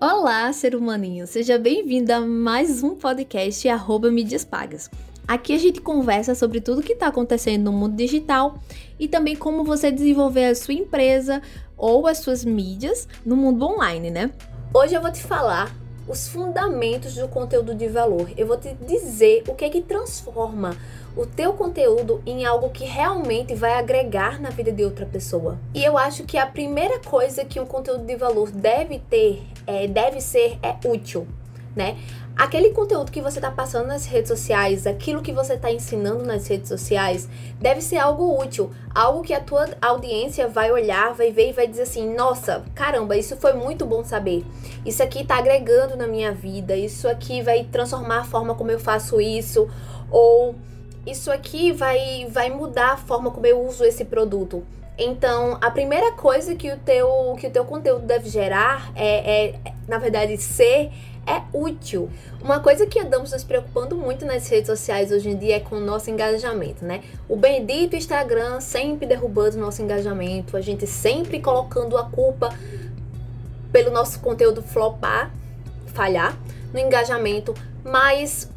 Olá, ser humaninho! Seja bem-vindo a mais um podcast arroba mídias pagas. Aqui a gente conversa sobre tudo que está acontecendo no mundo digital e também como você desenvolver a sua empresa ou as suas mídias no mundo online, né? Hoje eu vou te falar os fundamentos do conteúdo de valor. Eu vou te dizer o que é que transforma o teu conteúdo em algo que realmente vai agregar na vida de outra pessoa. E eu acho que a primeira coisa que um conteúdo de valor deve ter, é, deve ser, é útil, né? Aquele conteúdo que você está passando nas redes sociais, aquilo que você está ensinando nas redes sociais, deve ser algo útil, algo que a tua audiência vai olhar, vai ver e vai dizer assim: nossa, caramba, isso foi muito bom saber. Isso aqui está agregando na minha vida, isso aqui vai transformar a forma como eu faço isso, ou isso aqui vai, vai mudar a forma como eu uso esse produto. Então, a primeira coisa que o teu, que o teu conteúdo deve gerar é, é, na verdade, ser é útil. Uma coisa que andamos nos preocupando muito nas redes sociais hoje em dia é com o nosso engajamento, né? O bendito Instagram sempre derrubando o nosso engajamento, a gente sempre colocando a culpa pelo nosso conteúdo flopar, falhar no engajamento, mas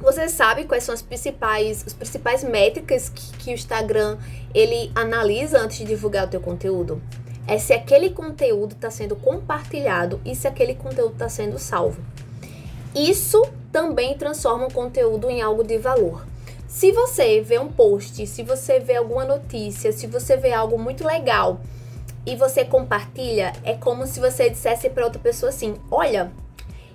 você sabe quais são as principais, as principais métricas que, que o Instagram ele analisa antes de divulgar o teu conteúdo? É se aquele conteúdo está sendo compartilhado e se aquele conteúdo está sendo salvo. Isso também transforma o conteúdo em algo de valor. Se você vê um post, se você vê alguma notícia, se você vê algo muito legal e você compartilha, é como se você dissesse para outra pessoa assim: Olha,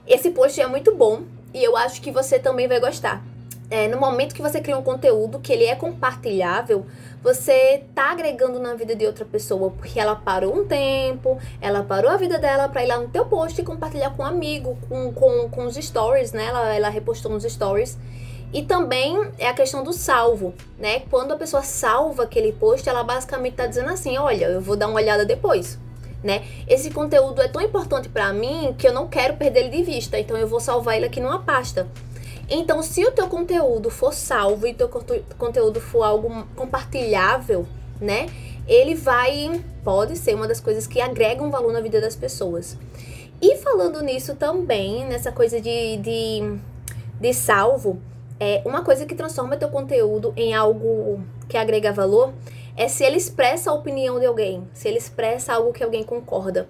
esse post é muito bom, e eu acho que você também vai gostar. É, no momento que você cria um conteúdo que ele é compartilhável, você tá agregando na vida de outra pessoa, porque ela parou um tempo, ela parou a vida dela para ir lá no teu post e compartilhar com um amigo, com, com, com os stories, né? Ela, ela repostou nos stories. E também é a questão do salvo, né? Quando a pessoa salva aquele post, ela basicamente tá dizendo assim: olha, eu vou dar uma olhada depois né? Esse conteúdo é tão importante para mim que eu não quero perder ele de vista, então eu vou salvar ele aqui numa pasta. Então, se o teu conteúdo for salvo e teu conteúdo for algo compartilhável, né? Ele vai, pode ser uma das coisas que agregam valor na vida das pessoas. E falando nisso também, nessa coisa de, de, de salvo, é uma coisa que transforma teu conteúdo em algo que agrega valor é se ele expressa a opinião de alguém, se ele expressa algo que alguém concorda.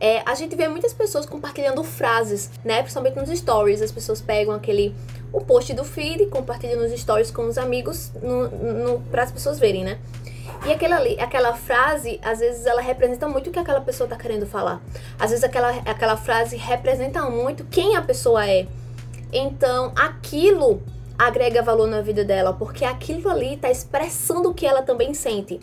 É, a gente vê muitas pessoas compartilhando frases, né? Principalmente nos stories. As pessoas pegam aquele o post do feed e compartilham nos stories com os amigos para as pessoas verem, né? E aquela, aquela frase, às vezes, ela representa muito o que aquela pessoa está querendo falar. Às vezes, aquela, aquela frase representa muito quem a pessoa é. Então, aquilo agrega valor na vida dela, porque aquilo ali está expressando o que ela também sente.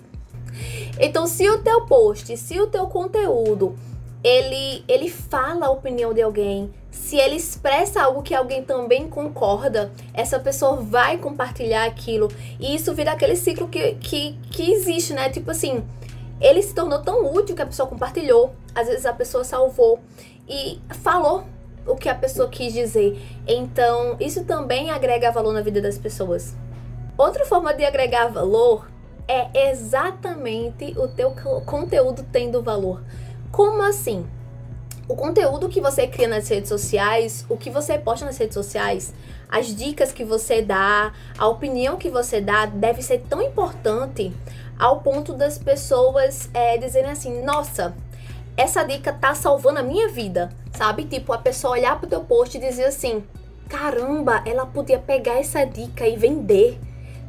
Então, se o teu post, se o teu conteúdo, ele, ele fala a opinião de alguém, se ele expressa algo que alguém também concorda, essa pessoa vai compartilhar aquilo. E isso vira aquele ciclo que, que, que existe, né? Tipo assim, ele se tornou tão útil que a pessoa compartilhou, às vezes a pessoa salvou e falou o que a pessoa quis dizer. Então, isso também agrega valor na vida das pessoas. Outra forma de agregar valor é exatamente o teu conteúdo tendo valor. Como assim? O conteúdo que você cria nas redes sociais, o que você posta nas redes sociais, as dicas que você dá, a opinião que você dá deve ser tão importante ao ponto das pessoas é, dizerem assim: nossa, essa dica tá salvando a minha vida, sabe? Tipo, a pessoa olhar pro teu post e dizer assim: caramba, ela podia pegar essa dica e vender.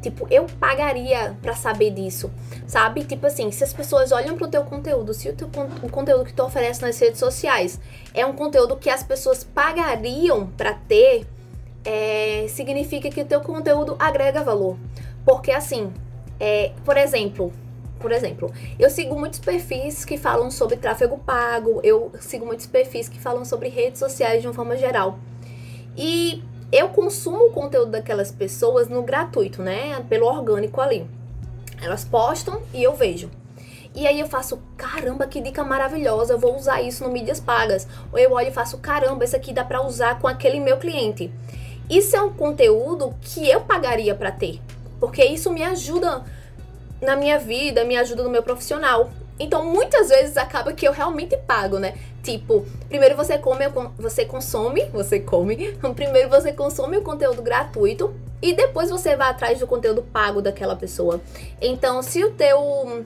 Tipo, eu pagaria para saber disso, sabe? Tipo assim, se as pessoas olham pro teu conteúdo, se o, teu, o conteúdo que tu oferece nas redes sociais é um conteúdo que as pessoas pagariam para ter, é, significa que o teu conteúdo agrega valor. Porque assim, é, por exemplo, por exemplo, eu sigo muitos perfis que falam sobre tráfego pago, eu sigo muitos perfis que falam sobre redes sociais de uma forma geral. E eu consumo o conteúdo daquelas pessoas no gratuito, né? Pelo orgânico ali. Elas postam e eu vejo. E aí eu faço, caramba, que dica maravilhosa, eu vou usar isso no mídias pagas. Ou eu olho e faço, caramba, isso aqui dá para usar com aquele meu cliente. Isso é um conteúdo que eu pagaria para ter, porque isso me ajuda na minha vida, me ajuda no meu profissional. Então, muitas vezes acaba que eu realmente pago, né? Tipo, primeiro você come, você consome, você come, primeiro você consome o conteúdo gratuito e depois você vai atrás do conteúdo pago daquela pessoa. Então, se o teu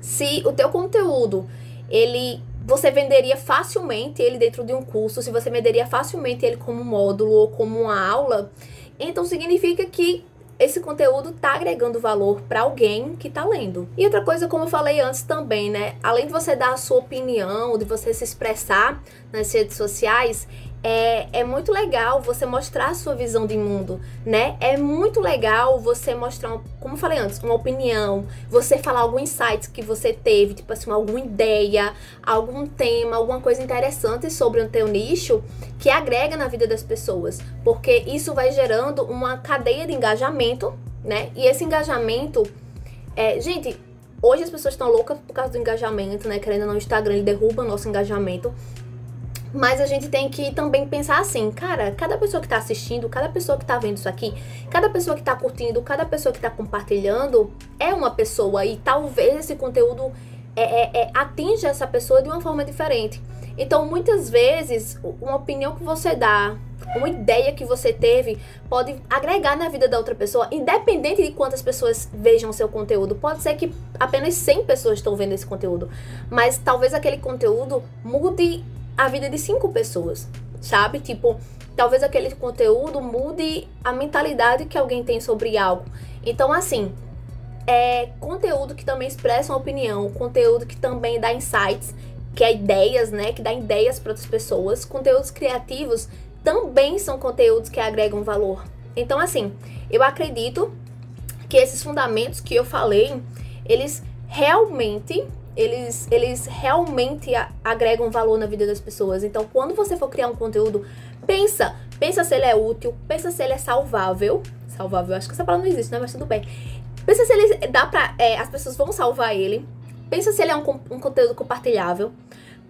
se o teu conteúdo ele você venderia facilmente ele dentro de um curso, se você venderia facilmente ele como módulo ou como uma aula, então significa que esse conteúdo está agregando valor para alguém que está lendo. E outra coisa, como eu falei antes também, né? Além de você dar a sua opinião, de você se expressar nas redes sociais, é, é muito legal você mostrar a sua visão de mundo, né? É muito legal você mostrar, como falei antes, uma opinião, você falar algum insight que você teve, tipo assim, alguma ideia, algum tema, alguma coisa interessante sobre o teu nicho que agrega na vida das pessoas, porque isso vai gerando uma cadeia de engajamento, né? E esse engajamento, é, gente, hoje as pessoas estão loucas por causa do engajamento, né? Querendo ou não, o Instagram ele derruba o nosso engajamento. Mas a gente tem que também pensar assim, cara, cada pessoa que está assistindo, cada pessoa que está vendo isso aqui, cada pessoa que está curtindo, cada pessoa que está compartilhando é uma pessoa e talvez esse conteúdo é, é, é, atinja essa pessoa de uma forma diferente. Então, muitas vezes, uma opinião que você dá, uma ideia que você teve, pode agregar na vida da outra pessoa, independente de quantas pessoas vejam o seu conteúdo. Pode ser que apenas 100 pessoas estão vendo esse conteúdo, mas talvez aquele conteúdo mude a vida de cinco pessoas, sabe? Tipo, talvez aquele conteúdo mude a mentalidade que alguém tem sobre algo. Então, assim, é conteúdo que também expressa uma opinião, conteúdo que também dá insights, que é ideias, né? Que dá ideias para outras pessoas. Conteúdos criativos também são conteúdos que agregam valor. Então, assim, eu acredito que esses fundamentos que eu falei, eles realmente eles, eles realmente agregam valor na vida das pessoas. Então, quando você for criar um conteúdo, pensa, pensa se ele é útil, pensa se ele é salvável. Salvável, acho que essa palavra não existe, né? Mas tudo bem. Pensa se ele dá pra. É, as pessoas vão salvar ele. Pensa se ele é um, um conteúdo compartilhável.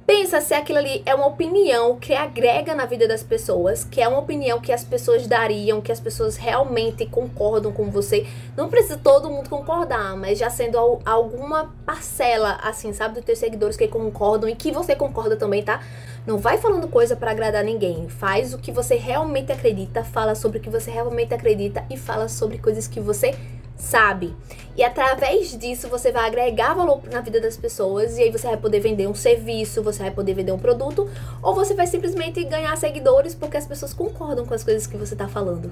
Pensa se aquilo ali é uma opinião que agrega na vida das pessoas, que é uma opinião que as pessoas dariam, que as pessoas realmente concordam com você. Não precisa todo mundo concordar, mas já sendo alguma parcela, assim, sabe, dos teus seguidores que concordam e que você concorda também, tá? Não vai falando coisa para agradar ninguém. Faz o que você realmente acredita, fala sobre o que você realmente acredita e fala sobre coisas que você sabe? E através disso você vai agregar valor na vida das pessoas e aí você vai poder vender um serviço, você vai poder vender um produto, ou você vai simplesmente ganhar seguidores porque as pessoas concordam com as coisas que você está falando.